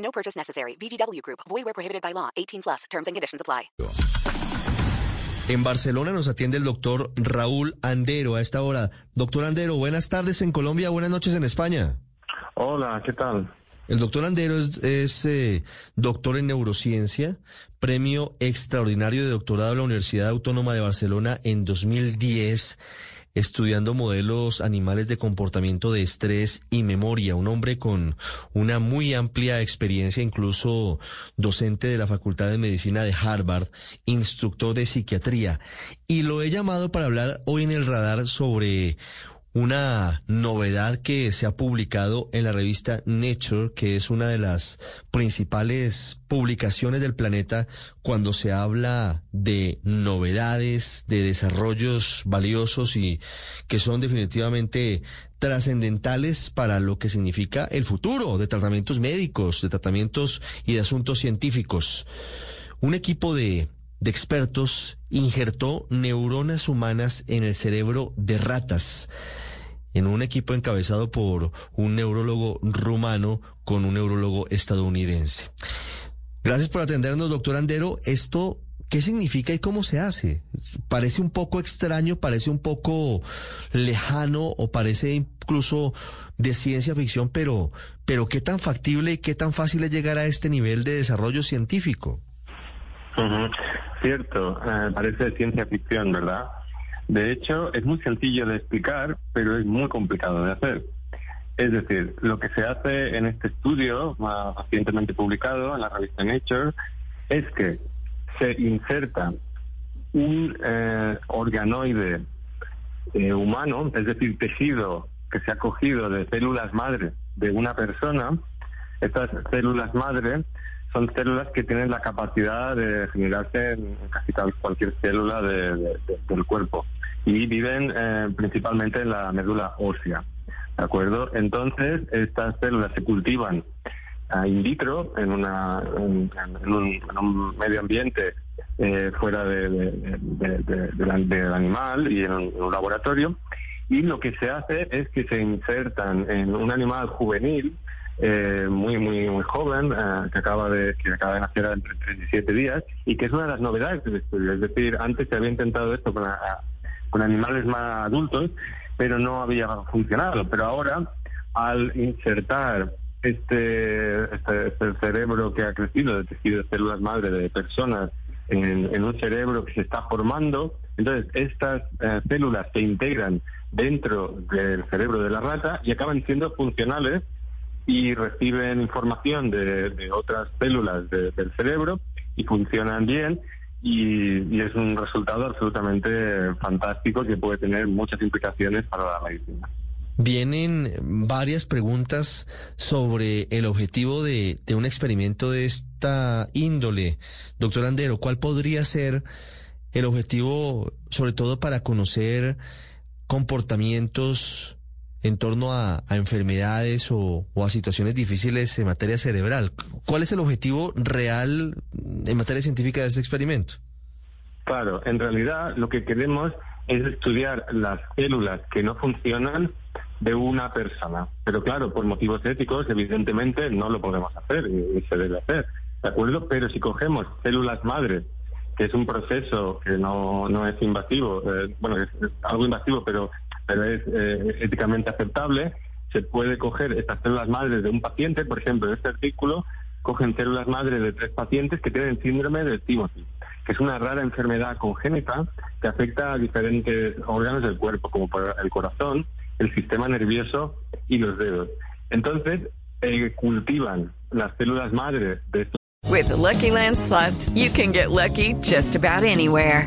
No purchase necessary. VGW Group. Void where prohibited by law. 18 plus. Terms and conditions apply. En Barcelona nos atiende el doctor Raúl Andero a esta hora. Doctor Andero, buenas tardes en Colombia, buenas noches en España. Hola, ¿qué tal? El doctor Andero es, es, eh, doctor en neurociencia, premio extraordinario de doctorado de la Universidad Autónoma de Barcelona en 2010, estudiando modelos animales de comportamiento de estrés y memoria. Un hombre con una muy amplia experiencia, incluso docente de la Facultad de Medicina de Harvard, instructor de psiquiatría. Y lo he llamado para hablar hoy en el radar sobre una novedad que se ha publicado en la revista Nature, que es una de las principales publicaciones del planeta cuando se habla de novedades, de desarrollos valiosos y que son definitivamente trascendentales para lo que significa el futuro de tratamientos médicos, de tratamientos y de asuntos científicos. Un equipo de de expertos injertó neuronas humanas en el cerebro de ratas en un equipo encabezado por un neurólogo rumano con un neurólogo estadounidense. Gracias por atendernos, doctor Andero. Esto, ¿qué significa y cómo se hace? Parece un poco extraño, parece un poco lejano o parece incluso de ciencia ficción, pero, pero ¿qué tan factible y qué tan fácil es llegar a este nivel de desarrollo científico? Cierto, eh, parece ciencia ficción, ¿verdad? De hecho, es muy sencillo de explicar, pero es muy complicado de hacer. Es decir, lo que se hace en este estudio, más recientemente publicado en la revista Nature, es que se inserta un eh, organoide eh, humano, es decir, tejido que se ha cogido de células madre de una persona. Estas células madre son células que tienen la capacidad de generarse en casi cualquier célula del cuerpo y viven eh, principalmente en la médula ósea. ¿De acuerdo? Entonces, estas células se cultivan in vitro, en, una, un, medio ambiente eh, fuera del animal y en un, laboratorio. Y lo que se hace es que se insertan en un animal juvenil eh, muy muy muy joven que acaba de que acaba de nacer entre 37 días y que es una de las novedades del estudio es decir antes se había intentado esto con con animales más adultos, pero no había funcionado. Pero ahora, al insertar este, este, este cerebro que ha crecido de tejido de células madre de personas en, un cerebro que se está formando, entonces estas eh, células se integran dentro del cerebro de la rata y acaban siendo funcionales y reciben información de, otras células del cerebro y funcionan bien y, es un resultado absolutamente fantástico que puede tener muchas implicaciones para la medicina. Vienen varias preguntas sobre el objetivo de, de, un experimento de esta índole. Doctor Andero, ¿cuál podría ser el objetivo, sobre todo para conocer comportamientos en torno a, enfermedades o, a situaciones difíciles en materia cerebral. ¿Cuál es el objetivo real en materia científica de este experimento? Claro, en realidad lo que queremos es estudiar las células que no funcionan de una persona. Pero claro, por motivos éticos, evidentemente no lo podemos hacer y, se debe hacer, ¿de acuerdo? Pero si cogemos células madres, que es un proceso que no, no es invasivo, eh, bueno, es algo invasivo, pero pero es eh, éticamente aceptable, se puede coger estas células madres de un paciente, por ejemplo, en este artículo, cogen células madres de tres pacientes que tienen síndrome de Timothy, que es una rara enfermedad congénita que afecta a diferentes órganos del cuerpo, como el corazón, el sistema nervioso y los dedos. Entonces, eh, cultivan las células madres de estos. With Lucky Land slots, you can get lucky just about anywhere.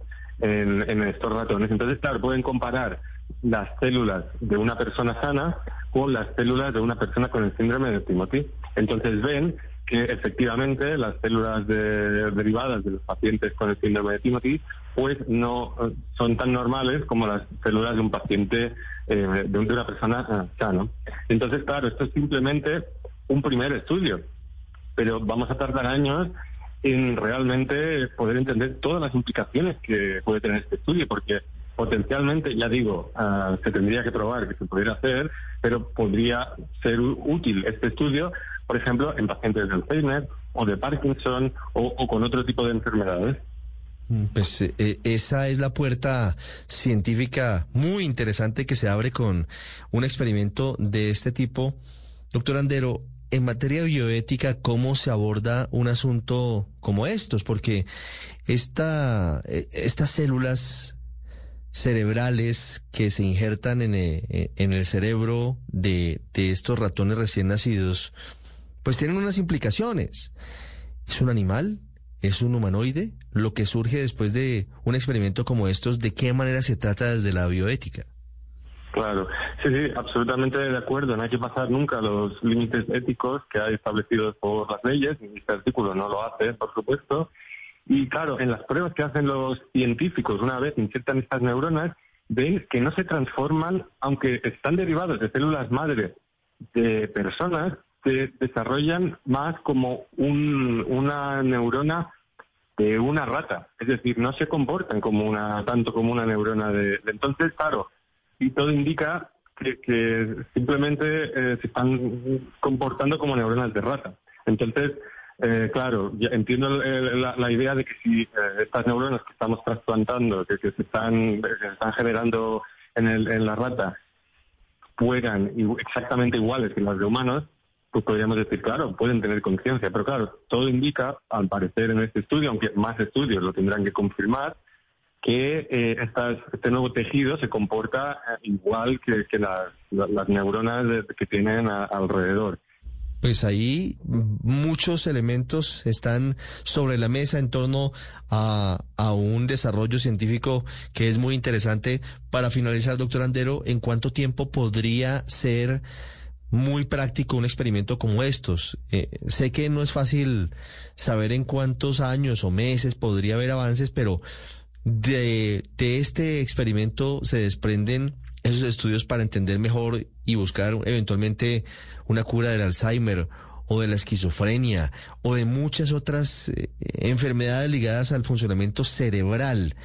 en, estos ratones. Entonces, claro, pueden comparar las células de una persona sana con las células de una persona con el síndrome de Timothy. Entonces ven que efectivamente las células de- derivadas de los pacientes con el síndrome de Timothy pues no eh, son tan normales como las células de un paciente, eh, de una persona eh, sana. Entonces, claro, esto es simplemente un primer estudio, pero vamos a tardar años en realmente poder entender todas las implicaciones que puede tener este estudio, porque potencialmente, ya digo, ah, se tendría que probar que se pudiera hacer, pero podría ser útil este estudio, por ejemplo, en pacientes de Alzheimer o de Parkinson o, o con otro tipo de enfermedades. Mm, Pues eh, eh, esa es la puerta científica muy interesante que se abre con un experimento de este tipo. Doctor Andero, en materia de bioética, ¿cómo se aborda un asunto como estos? Porque eh, estas células cerebrales que se injertan en, eh, en el cerebro de, de estos ratones recién nacidos, pues tienen unas implicaciones. ¿Es un animal? ¿Es un humanoide? Lo que surge después de un experimento como estos, ¿de qué manera se trata desde la bioética? Claro, sí, sí, absolutamente de acuerdo. No hay que pasar nunca los límites éticos que hay establecidos por las leyes. Este artículo no lo hace, por supuesto. Y claro, en las pruebas que hacen los científicos, una vez insertan estas neuronas, ven que no se transforman, aunque están derivados de células madre de personas, se desarrollan más como un- una neurona de una rata. Es decir, no se comportan como una, tanto como una neurona de, de- entonces, claro, y todo indica que, simplemente eh, se están comportando como neuronas de rata. Entonces, eh, claro, entiendo la, idea de que si eh, estas neuronas que estamos trasplantando, que, que se están generando en, el, en la rata, fueran exactamente iguales que las de humanos, pues podríamos decir, claro, pueden tener conciencia. Pero claro, todo indica, al parecer en este estudio, aunque más estudios lo tendrán que confirmar, que eh, este nuevo tejido se comporta eh, igual que, las, la- las neuronas que tienen a- alrededor. Pues ahí muchos elementos están sobre la mesa en torno a, a un desarrollo científico que es muy interesante. Para finalizar, doctor Andero, ¿en cuánto tiempo podría ser muy práctico un experimento como estos? Eh, sé que no es fácil saber en cuántos años o meses podría haber avances, pero de, de este experimento se desprenden esos estudios para entender mejor y buscar eventualmente una cura del Alzheimer o de la esquizofrenia o de muchas otras eh, enfermedades ligadas al funcionamiento cerebral.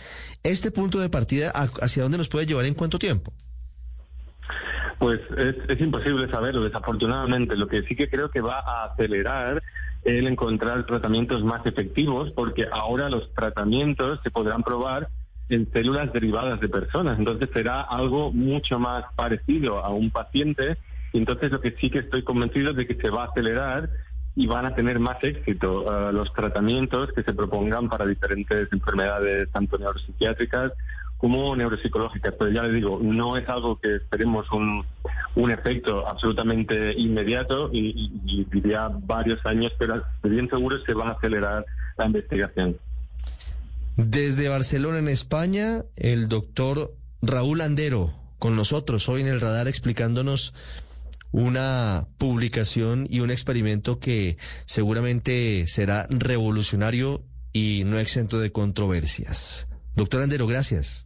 Este punto de partida, ¿a- ¿hacia dónde nos puede llevar en cuánto tiempo? Pues es, es imposible saberlo, desafortunadamente. Lo que sí que creo que va a acelerar el encontrar tratamientos más efectivos, porque ahora los tratamientos se podrán probar en células derivadas de personas. Entonces será algo mucho más parecido a un paciente. Y entonces lo que sí que estoy convencido es de que se va a acelerar y van a tener más éxito eh, los tratamientos que se propongan para diferentes enfermedades, tanto neuropsiquiátricas como neuropsicológicas. Pero ya les digo, no es algo que esperemos un, un efecto absolutamente inmediato y, y- diría varios años, pero bien seguro se va a acelerar la investigación. Desde Barcelona, en España, el doctor Raúl Andero, con nosotros hoy en el radar explicándonos una publicación y un experimento que seguramente será revolucionario y no exento de controversias. Doctor Andero, gracias.